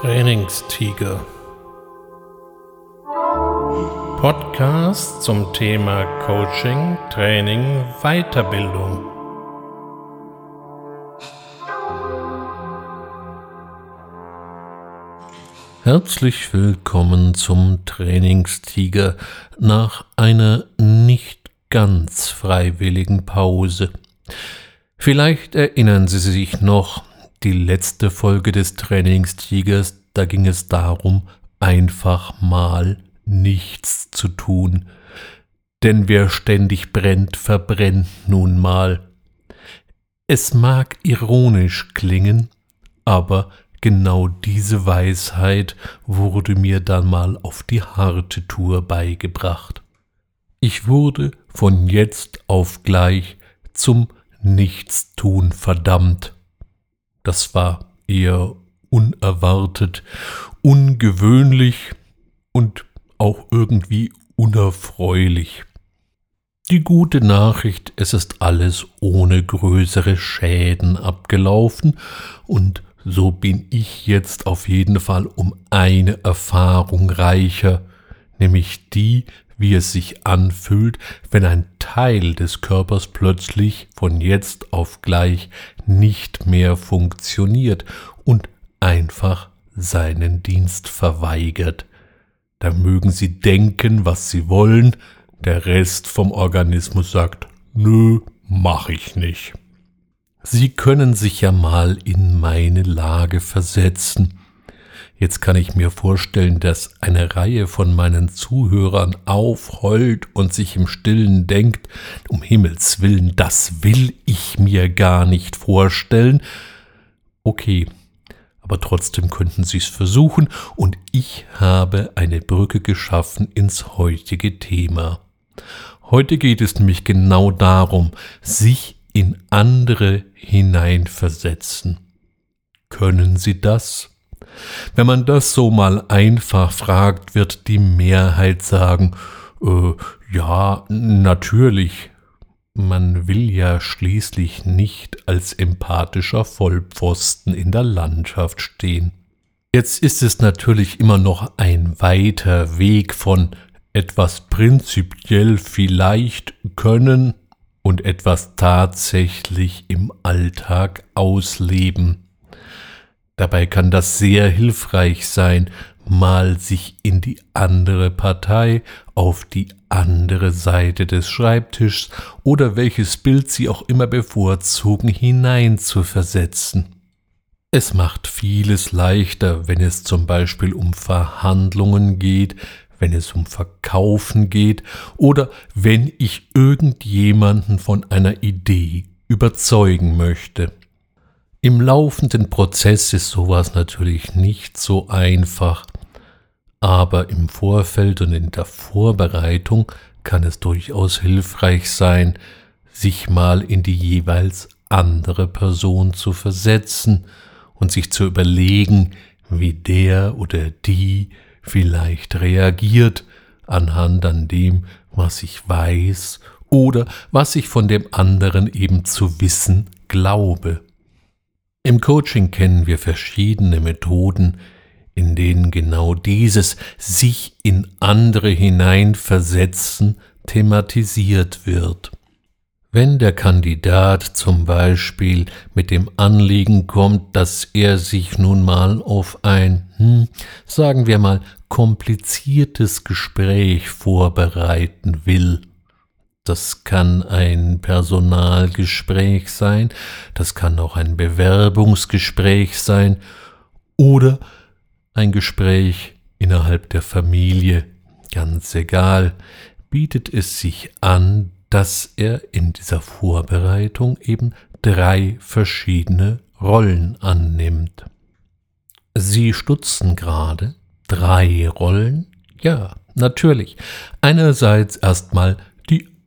Trainingstiger. Podcast zum Thema Coaching, Training, Weiterbildung. Herzlich willkommen zum Trainingstiger nach einer nicht ganz freiwilligen Pause. Vielleicht erinnern Sie sich noch, die letzte Folge des Trainingstigers, da ging es darum, einfach mal nichts zu tun. Denn wer ständig brennt, verbrennt nun mal. Es mag ironisch klingen, aber genau diese Weisheit wurde mir dann mal auf die harte Tour beigebracht. Ich wurde von jetzt auf gleich zum Nichtstun verdammt. Das war eher unerwartet, ungewöhnlich und auch irgendwie unerfreulich. Die gute Nachricht, es ist alles ohne größere Schäden abgelaufen und so bin ich jetzt auf jeden Fall um eine Erfahrung reicher, nämlich die, wie es sich anfühlt, wenn ein Teil des Körpers plötzlich von jetzt auf gleich nicht mehr funktioniert und einfach seinen Dienst verweigert. Da mögen Sie denken, was Sie wollen, der Rest vom Organismus sagt, nö, mach ich nicht. Sie können sich ja mal in meine Lage versetzen. Jetzt kann ich mir vorstellen, dass eine Reihe von meinen Zuhörern aufheult und sich im stillen denkt, um Himmels willen, das will ich mir gar nicht vorstellen. Okay, aber trotzdem könnten Sie es versuchen, und ich habe eine Brücke geschaffen ins heutige Thema. Heute geht es nämlich genau darum, sich in andere hineinversetzen. Können Sie das? Wenn man das so mal einfach fragt, wird die Mehrheit sagen, äh, ja, natürlich. Man will ja schließlich nicht als empathischer Vollpfosten in der Landschaft stehen. Jetzt ist es natürlich immer noch ein weiter Weg von etwas prinzipiell vielleicht können und etwas tatsächlich im Alltag ausleben. Dabei kann das sehr hilfreich sein, mal sich in die andere Partei, auf die andere Seite des Schreibtischs oder welches Bild Sie auch immer bevorzugen, hineinzuversetzen. Es macht vieles leichter, wenn es zum Beispiel um Verhandlungen geht, wenn es um Verkaufen geht oder wenn ich irgendjemanden von einer Idee überzeugen möchte. Im laufenden Prozess ist sowas natürlich nicht so einfach, aber im Vorfeld und in der Vorbereitung kann es durchaus hilfreich sein, sich mal in die jeweils andere Person zu versetzen und sich zu überlegen, wie der oder die vielleicht reagiert anhand an dem, was ich weiß oder was ich von dem anderen eben zu wissen glaube. Im Coaching kennen wir verschiedene Methoden, in denen genau dieses sich in andere hineinversetzen thematisiert wird. Wenn der Kandidat zum Beispiel mit dem Anliegen kommt, dass er sich nun mal auf ein, hm, sagen wir mal, kompliziertes Gespräch vorbereiten will, das kann ein Personalgespräch sein, das kann auch ein Bewerbungsgespräch sein oder ein Gespräch innerhalb der Familie, ganz egal, bietet es sich an, dass er in dieser Vorbereitung eben drei verschiedene Rollen annimmt. Sie stutzen gerade drei Rollen? Ja, natürlich. Einerseits erstmal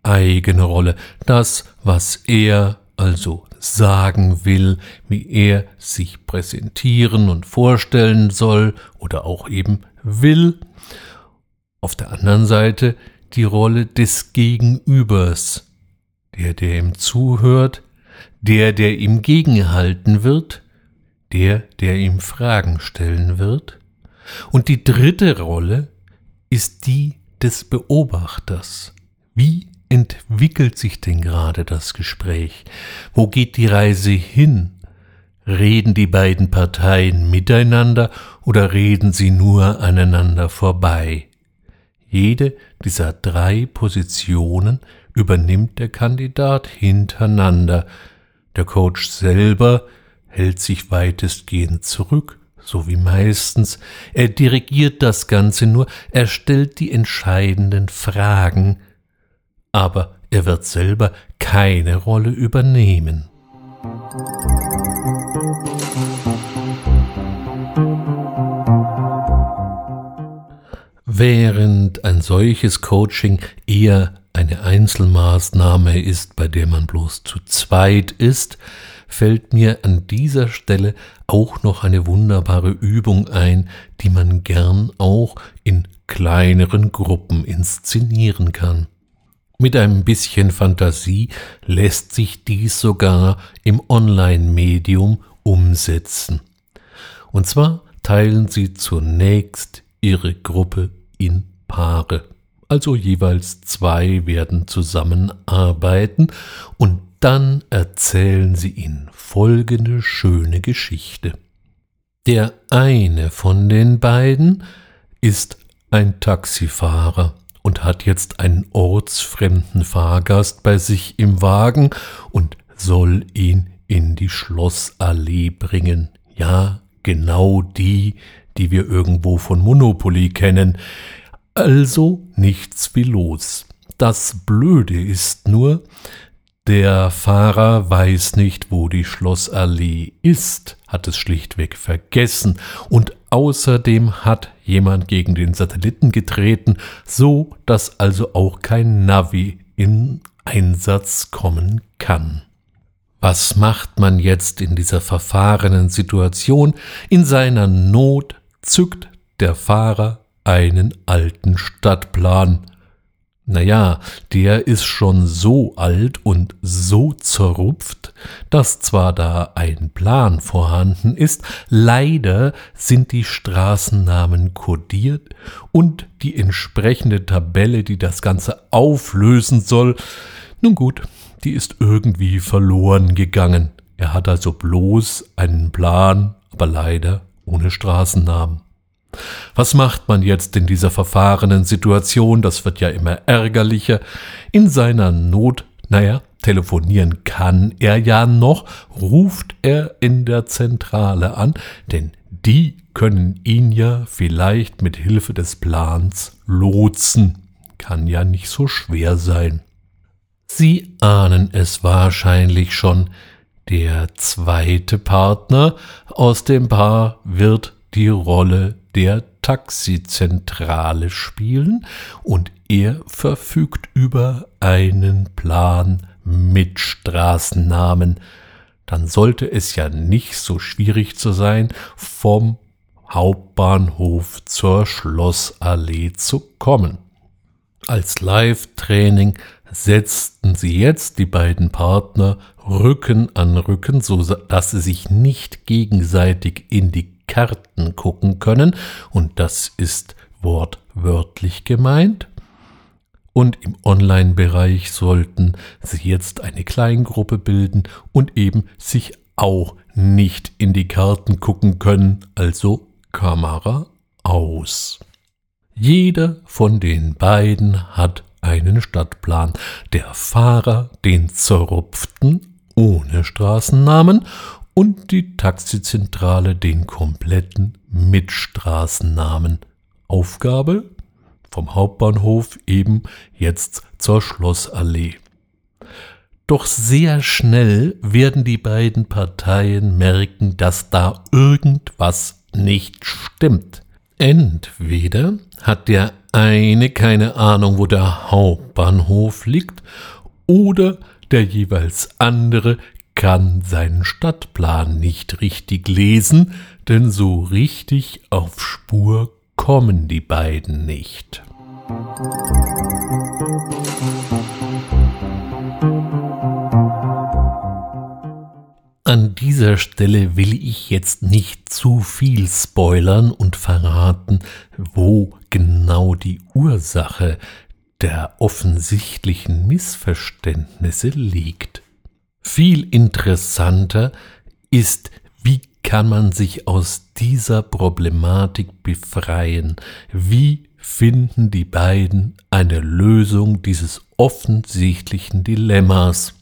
eigene Rolle, das, was er also sagen will, wie er sich präsentieren und vorstellen soll oder auch eben will. Auf der anderen Seite die Rolle des Gegenübers, der, der ihm zuhört, der, der ihm gegenhalten wird, der, der ihm Fragen stellen wird. Und die dritte Rolle ist die des Beobachters. Wie entwickelt sich denn gerade das Gespräch? Wo geht die Reise hin? Reden die beiden Parteien miteinander oder reden sie nur aneinander vorbei? Jede dieser drei Positionen übernimmt der Kandidat hintereinander. Der Coach selber hält sich weitestgehend zurück, so wie meistens. Er dirigiert das Ganze nur, er stellt die entscheidenden Fragen, aber er wird selber keine Rolle übernehmen. Während ein solches Coaching eher eine Einzelmaßnahme ist, bei der man bloß zu zweit ist, fällt mir an dieser Stelle auch noch eine wunderbare Übung ein, die man gern auch in kleineren Gruppen inszenieren kann. Mit ein bisschen Fantasie lässt sich dies sogar im Online-Medium umsetzen. Und zwar teilen Sie zunächst Ihre Gruppe in Paare. Also jeweils zwei werden zusammenarbeiten und dann erzählen sie ihnen folgende schöne Geschichte. Der eine von den beiden ist ein Taxifahrer und hat jetzt einen ortsfremden Fahrgast bei sich im Wagen und soll ihn in die Schlossallee bringen. Ja, genau die, die wir irgendwo von Monopoly kennen. Also nichts wie los. Das Blöde ist nur, der Fahrer weiß nicht, wo die Schlossallee ist, hat es schlichtweg vergessen, und außerdem hat jemand gegen den Satelliten getreten, so dass also auch kein Navi in Einsatz kommen kann. Was macht man jetzt in dieser verfahrenen Situation? In seiner Not zückt der Fahrer einen alten Stadtplan. Naja, der ist schon so alt und so zerrupft, dass zwar da ein Plan vorhanden ist, leider sind die Straßennamen kodiert und die entsprechende Tabelle, die das Ganze auflösen soll, nun gut, die ist irgendwie verloren gegangen. Er hat also bloß einen Plan, aber leider ohne Straßennamen. Was macht man jetzt in dieser verfahrenen Situation? Das wird ja immer ärgerlicher. In seiner Not, naja, telefonieren kann er ja noch, ruft er in der Zentrale an, denn die können ihn ja vielleicht mit Hilfe des Plans lotsen. Kann ja nicht so schwer sein. Sie ahnen es wahrscheinlich schon, der zweite Partner aus dem Paar wird die Rolle der Taxizentrale spielen und er verfügt über einen Plan mit Straßennamen. Dann sollte es ja nicht so schwierig zu sein, vom Hauptbahnhof zur Schlossallee zu kommen. Als Live-Training setzten sie jetzt die beiden Partner Rücken an Rücken, so dass sie sich nicht gegenseitig in die Karten gucken können, und das ist wortwörtlich gemeint. Und im Online-Bereich sollten Sie jetzt eine Kleingruppe bilden und eben sich auch nicht in die Karten gucken können, also Kamera aus. Jeder von den beiden hat einen Stadtplan. Der Fahrer den zerrupften ohne Straßennamen und die Taxizentrale den kompletten Mitstraßennamen. Aufgabe vom Hauptbahnhof eben jetzt zur Schlossallee. Doch sehr schnell werden die beiden Parteien merken, dass da irgendwas nicht stimmt. Entweder hat der eine keine Ahnung, wo der Hauptbahnhof liegt, oder der jeweils andere kann seinen Stadtplan nicht richtig lesen, denn so richtig auf Spur kommen die beiden nicht. An dieser Stelle will ich jetzt nicht zu viel spoilern und verraten, wo genau die Ursache der offensichtlichen Missverständnisse liegt. Viel interessanter ist, wie kann man sich aus dieser Problematik befreien? Wie finden die beiden eine Lösung dieses offensichtlichen Dilemmas?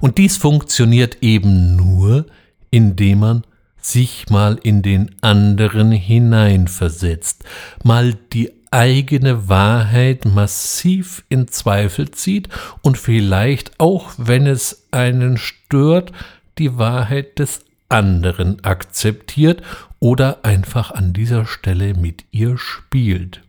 Und dies funktioniert eben nur, indem man sich mal in den anderen hineinversetzt, mal die eigene Wahrheit massiv in Zweifel zieht und vielleicht auch, wenn es einen stört, die Wahrheit des anderen akzeptiert oder einfach an dieser Stelle mit ihr spielt.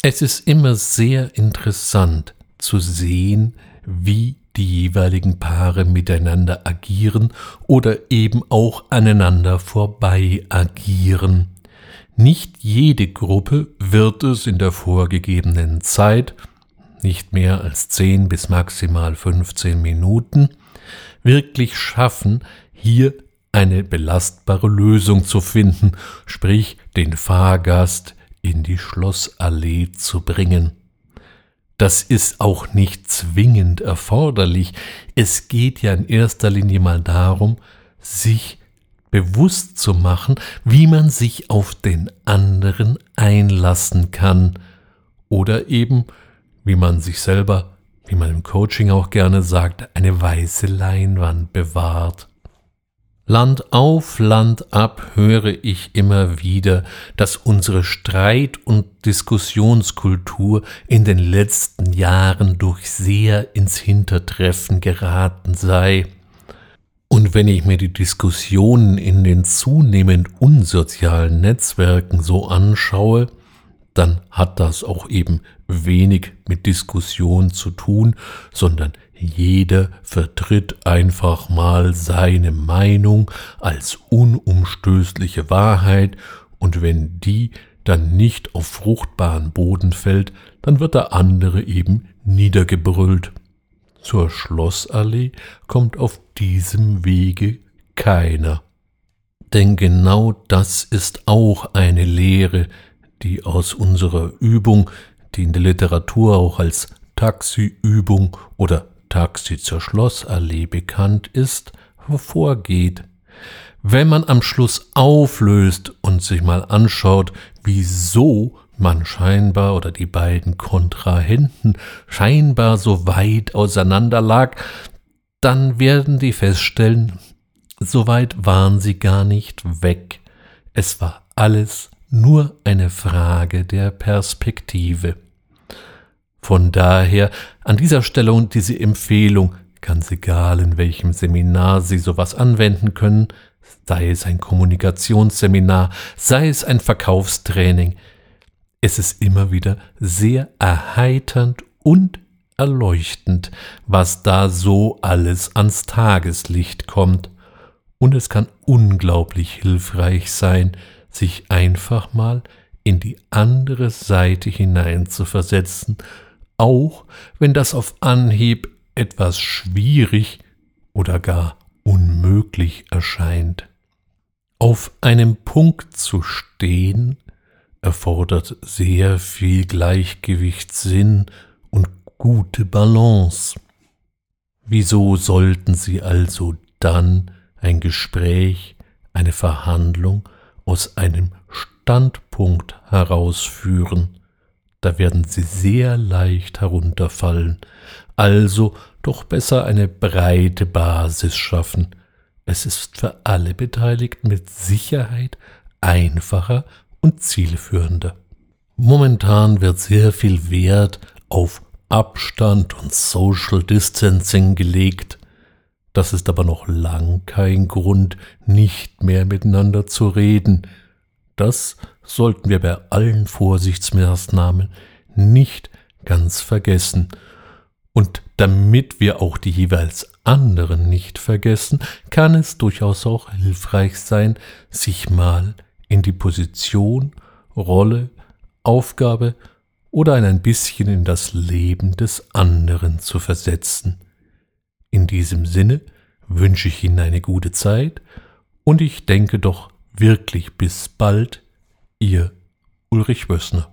Es ist immer sehr interessant zu sehen, wie die jeweiligen Paare miteinander agieren oder eben auch aneinander vorbei agieren. Nicht jede Gruppe wird es in der vorgegebenen Zeit, nicht mehr als 10 bis maximal 15 Minuten, wirklich schaffen, hier eine belastbare Lösung zu finden, sprich den Fahrgast in die Schlossallee zu bringen. Das ist auch nicht zwingend erforderlich. Es geht ja in erster Linie mal darum, sich bewusst zu machen, wie man sich auf den anderen einlassen kann oder eben, wie man sich selber, wie man im Coaching auch gerne sagt, eine weiße Leinwand bewahrt. Land auf, Land ab höre ich immer wieder, dass unsere Streit- und Diskussionskultur in den letzten Jahren durch sehr ins Hintertreffen geraten sei. Wenn ich mir die Diskussionen in den zunehmend unsozialen Netzwerken so anschaue, dann hat das auch eben wenig mit Diskussion zu tun, sondern jeder vertritt einfach mal seine Meinung als unumstößliche Wahrheit, und wenn die dann nicht auf fruchtbaren Boden fällt, dann wird der andere eben niedergebrüllt. Zur Schlossallee kommt auf diesem Wege keiner. Denn genau das ist auch eine Lehre, die aus unserer Übung, die in der Literatur auch als Taxiübung oder Taxi zur Schlossallee bekannt ist, hervorgeht. Wenn man am Schluss auflöst und sich mal anschaut, wieso man scheinbar oder die beiden Kontrahenten scheinbar so weit auseinander lag, dann werden die feststellen, so weit waren sie gar nicht weg. Es war alles nur eine Frage der Perspektive. Von daher an dieser Stelle und diese Empfehlung, ganz egal in welchem Seminar Sie sowas anwenden können, sei es ein Kommunikationsseminar, sei es ein Verkaufstraining, es ist immer wieder sehr erheiternd und erleuchtend, was da so alles ans Tageslicht kommt. Und es kann unglaublich hilfreich sein, sich einfach mal in die andere Seite hinein zu versetzen auch wenn das auf Anhieb etwas schwierig oder gar unmöglich erscheint. Auf einem Punkt zu stehen erfordert sehr viel Gleichgewichtssinn und gute Balance. Wieso sollten Sie also dann ein Gespräch, eine Verhandlung aus einem Standpunkt herausführen? da werden sie sehr leicht herunterfallen. Also doch besser eine breite Basis schaffen. Es ist für alle Beteiligten mit Sicherheit einfacher und zielführender. Momentan wird sehr viel Wert auf Abstand und Social Distancing gelegt. Das ist aber noch lang kein Grund, nicht mehr miteinander zu reden. Das sollten wir bei allen Vorsichtsmaßnahmen nicht ganz vergessen. Und damit wir auch die jeweils anderen nicht vergessen, kann es durchaus auch hilfreich sein, sich mal in die Position, Rolle, Aufgabe oder ein bisschen in das Leben des anderen zu versetzen. In diesem Sinne wünsche ich Ihnen eine gute Zeit und ich denke doch wirklich bis bald, Ihr Ulrich Wössner.